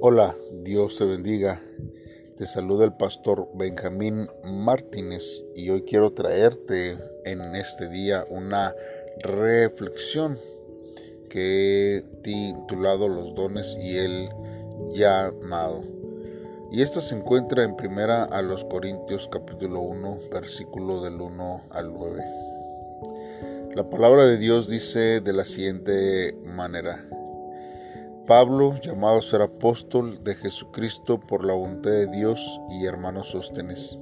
Hola, Dios te bendiga. Te saluda el pastor Benjamín Martínez y hoy quiero traerte en este día una reflexión que he titulado Los dones y el llamado. Y esta se encuentra en primera a los Corintios capítulo 1, versículo del 1 al 9. La palabra de Dios dice de la siguiente manera. Pablo, llamado a ser apóstol de Jesucristo por la voluntad de Dios y hermanos sóstenes,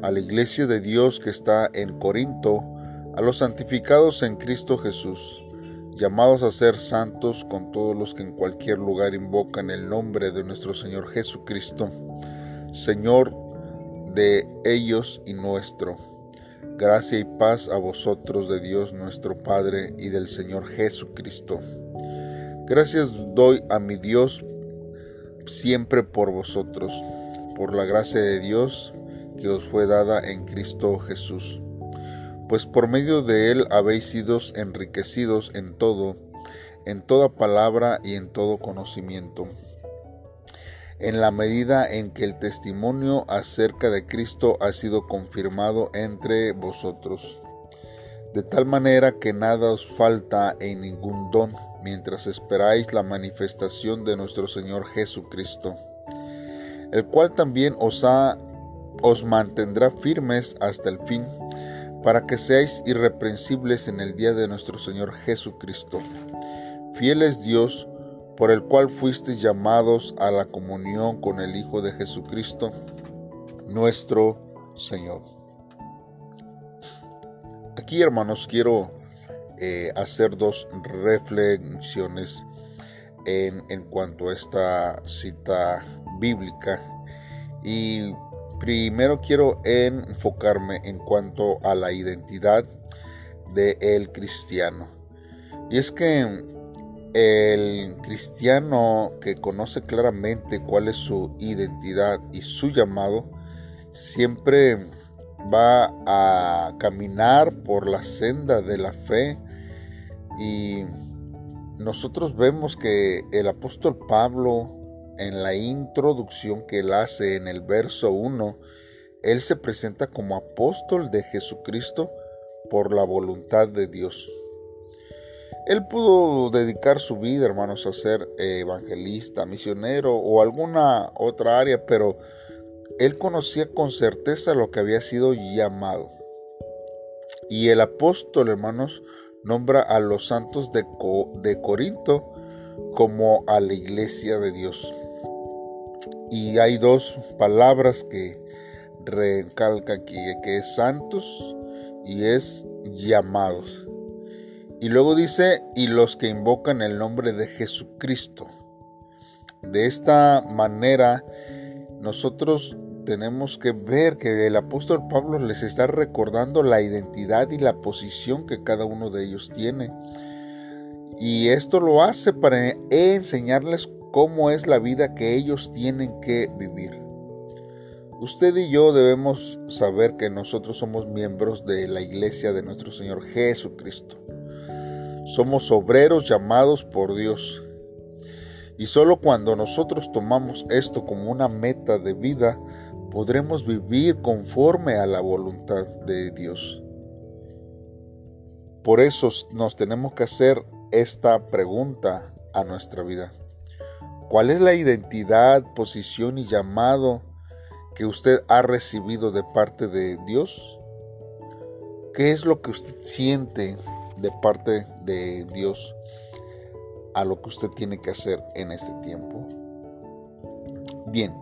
a la iglesia de Dios que está en Corinto, a los santificados en Cristo Jesús, llamados a ser santos con todos los que en cualquier lugar invocan el nombre de nuestro Señor Jesucristo, Señor de ellos y nuestro. Gracia y paz a vosotros de Dios nuestro Padre y del Señor Jesucristo. Gracias doy a mi Dios siempre por vosotros, por la gracia de Dios que os fue dada en Cristo Jesús. Pues por medio de él habéis sido enriquecidos en todo, en toda palabra y en todo conocimiento, en la medida en que el testimonio acerca de Cristo ha sido confirmado entre vosotros, de tal manera que nada os falta en ningún don mientras esperáis la manifestación de nuestro Señor Jesucristo, el cual también os, os mantendrá firmes hasta el fin, para que seáis irreprensibles en el día de nuestro Señor Jesucristo. Fiel es Dios, por el cual fuisteis llamados a la comunión con el Hijo de Jesucristo, nuestro Señor. Aquí, hermanos, quiero eh, hacer dos reflexiones en, en cuanto a esta cita bíblica. Y primero quiero enfocarme en cuanto a la identidad del cristiano. Y es que el cristiano que conoce claramente cuál es su identidad y su llamado, siempre va a caminar por la senda de la fe y nosotros vemos que el apóstol Pablo, en la introducción que él hace en el verso 1, él se presenta como apóstol de Jesucristo por la voluntad de Dios. Él pudo dedicar su vida, hermanos, a ser evangelista, misionero o alguna otra área, pero él conocía con certeza lo que había sido llamado. Y el apóstol, hermanos, nombra a los santos de, de Corinto como a la iglesia de Dios. Y hay dos palabras que recalca aquí, que es santos y es llamados. Y luego dice, y los que invocan el nombre de Jesucristo. De esta manera, nosotros tenemos que ver que el apóstol Pablo les está recordando la identidad y la posición que cada uno de ellos tiene. Y esto lo hace para enseñarles cómo es la vida que ellos tienen que vivir. Usted y yo debemos saber que nosotros somos miembros de la iglesia de nuestro Señor Jesucristo. Somos obreros llamados por Dios. Y solo cuando nosotros tomamos esto como una meta de vida, podremos vivir conforme a la voluntad de Dios. Por eso nos tenemos que hacer esta pregunta a nuestra vida. ¿Cuál es la identidad, posición y llamado que usted ha recibido de parte de Dios? ¿Qué es lo que usted siente de parte de Dios a lo que usted tiene que hacer en este tiempo? Bien,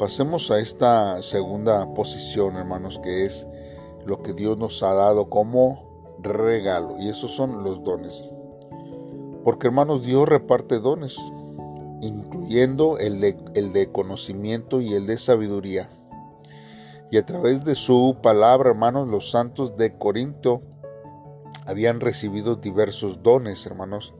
Pasemos a esta segunda posición, hermanos, que es lo que Dios nos ha dado como regalo. Y esos son los dones. Porque, hermanos, Dios reparte dones, incluyendo el de, el de conocimiento y el de sabiduría. Y a través de su palabra, hermanos, los santos de Corinto habían recibido diversos dones, hermanos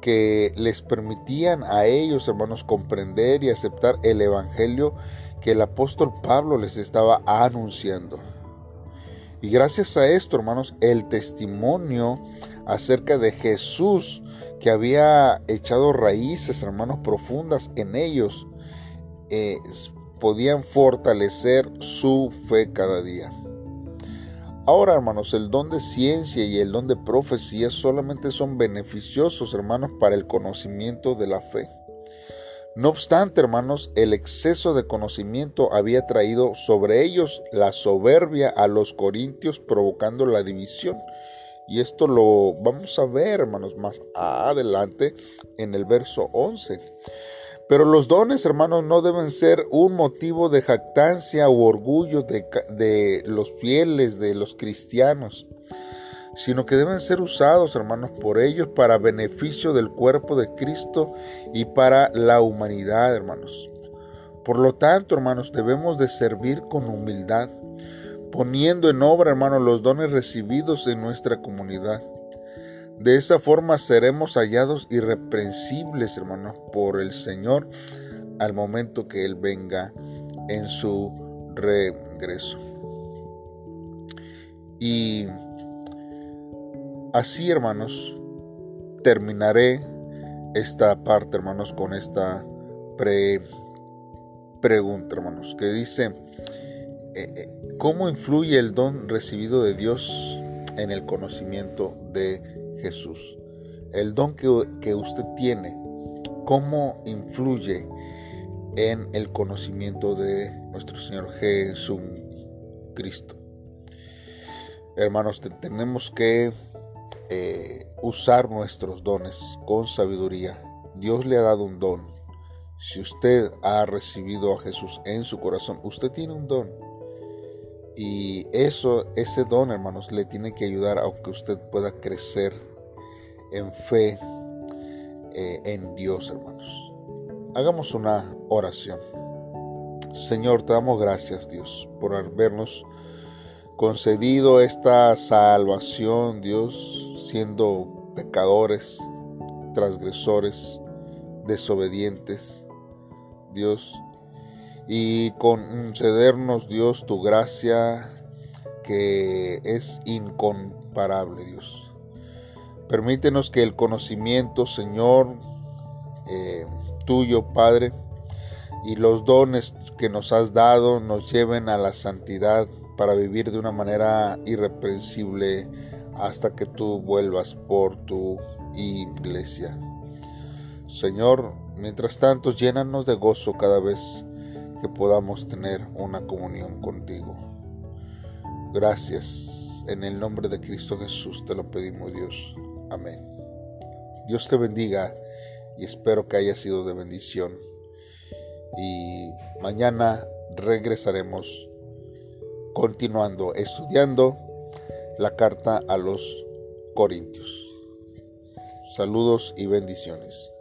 que les permitían a ellos, hermanos, comprender y aceptar el Evangelio que el apóstol Pablo les estaba anunciando. Y gracias a esto, hermanos, el testimonio acerca de Jesús que había echado raíces, hermanos, profundas en ellos, eh, podían fortalecer su fe cada día. Ahora, hermanos, el don de ciencia y el don de profecía solamente son beneficiosos, hermanos, para el conocimiento de la fe. No obstante, hermanos, el exceso de conocimiento había traído sobre ellos la soberbia a los corintios, provocando la división. Y esto lo vamos a ver, hermanos, más adelante en el verso 11. Pero los dones, hermanos, no deben ser un motivo de jactancia u orgullo de, los fieles, de los cristianos, sino que deben ser usados, hermanos, por ellos para beneficio del cuerpo de Cristo y para la humanidad, hermanos. Por lo tanto, hermanos, debemos de servir con humildad, poniendo en obra, hermanos, los dones recibidos en nuestra comunidad. De esa forma seremos hallados irreprensibles, hermanos, por el Señor al momento que Él venga en su regreso. Y así, hermanos, terminaré esta parte, hermanos, con esta pregunta, hermanos, que dice, eh, eh, ¿cómo influye el don recibido de Dios en el conocimiento de Jesús. El don que, usted tiene, cómo influye en el conocimiento de nuestro Señor Jesucristo. Hermanos, tenemos que eh, usar nuestros dones con sabiduría. Dios le ha dado un don. Si usted ha recibido a Jesús en su corazón, usted tiene un don. Y eso, ese don, hermanos, le tiene que ayudar a que usted pueda crecer en fe eh, en Dios, hermanos. Hagamos una oración. Señor, te damos gracias, Dios, por habernos concedido esta salvación, Dios, siendo pecadores, transgresores, desobedientes, Dios y concedernos, Dios, tu gracia que es incomparable, Dios. Permítenos que el conocimiento, Señor, eh, tuyo, Padre, y los dones que nos has dado nos lleven a la santidad para vivir de una manera irreprensible hasta que tú vuelvas por tu iglesia. Señor, mientras tanto, llénanos de gozo cada vez que podamos tener una comunión contigo. Gracias. En el nombre de Cristo Jesús te lo pedimos, Dios. Amén. Dios te bendiga y espero que haya sido de bendición. Y mañana regresaremos continuando estudiando la carta a los Corintios. Saludos y bendiciones.